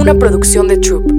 una producción de Troop.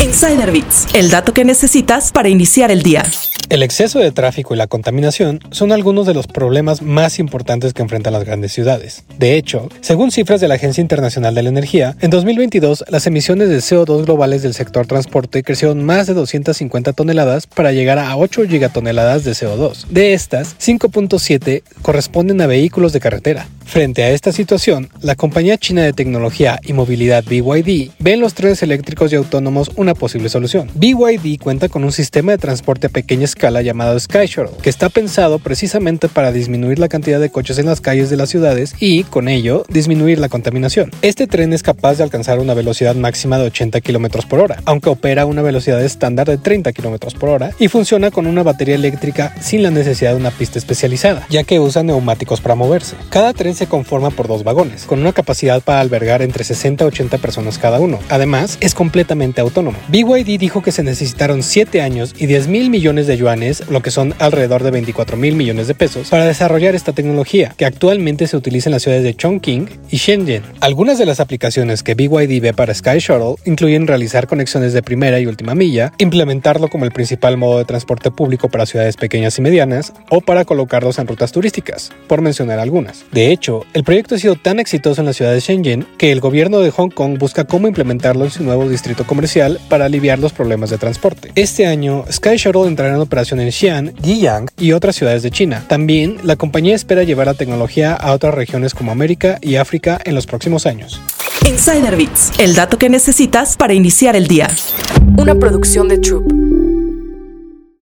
Insider Bits, el dato que necesitas para iniciar el día. El exceso de tráfico y la contaminación son algunos de los problemas más importantes que enfrentan las grandes ciudades. De hecho, según cifras de la Agencia Internacional de la Energía, en 2022 las emisiones de CO2 globales del sector transporte crecieron más de 250 toneladas para llegar a 8 gigatoneladas de CO2. De estas, 5.7 corresponden a vehículos de carretera. Frente a esta situación, la compañía china de tecnología y movilidad BYD ve en los trenes eléctricos y autónomos una posible solución. BYD cuenta con un sistema de transporte a pequeña escala llamado Sky Shuttle, que está pensado precisamente para disminuir la cantidad de coches en las calles de las ciudades y, con ello, disminuir la contaminación. Este tren es capaz de alcanzar una velocidad máxima de 80 km por hora, aunque opera a una velocidad estándar de 30 km por hora y funciona con una batería eléctrica sin la necesidad de una pista especializada, ya que usa neumáticos para moverse. Cada tren se conforma por dos vagones, con una capacidad para albergar entre 60 a 80 personas cada uno. Además, es completamente autónomo. BYD dijo que se necesitaron 7 años y 10 mil millones de yuanes, lo que son alrededor de 24 mil millones de pesos, para desarrollar esta tecnología, que actualmente se utiliza en las ciudades de Chongqing y Shenzhen. Algunas de las aplicaciones que BYD ve para Sky Shuttle incluyen realizar conexiones de primera y última milla, implementarlo como el principal modo de transporte público para ciudades pequeñas y medianas, o para colocarlos en rutas turísticas, por mencionar algunas. De el proyecto ha sido tan exitoso en la ciudad de Shenzhen que el gobierno de Hong Kong busca cómo implementarlo en su nuevo distrito comercial para aliviar los problemas de transporte. Este año, Sky Shuttle entrará en operación en Xi'an, Yiyang y otras ciudades de China. También, la compañía espera llevar la tecnología a otras regiones como América y África en los próximos años. Insider Bits, el dato que necesitas para iniciar el día. Una producción de Troop.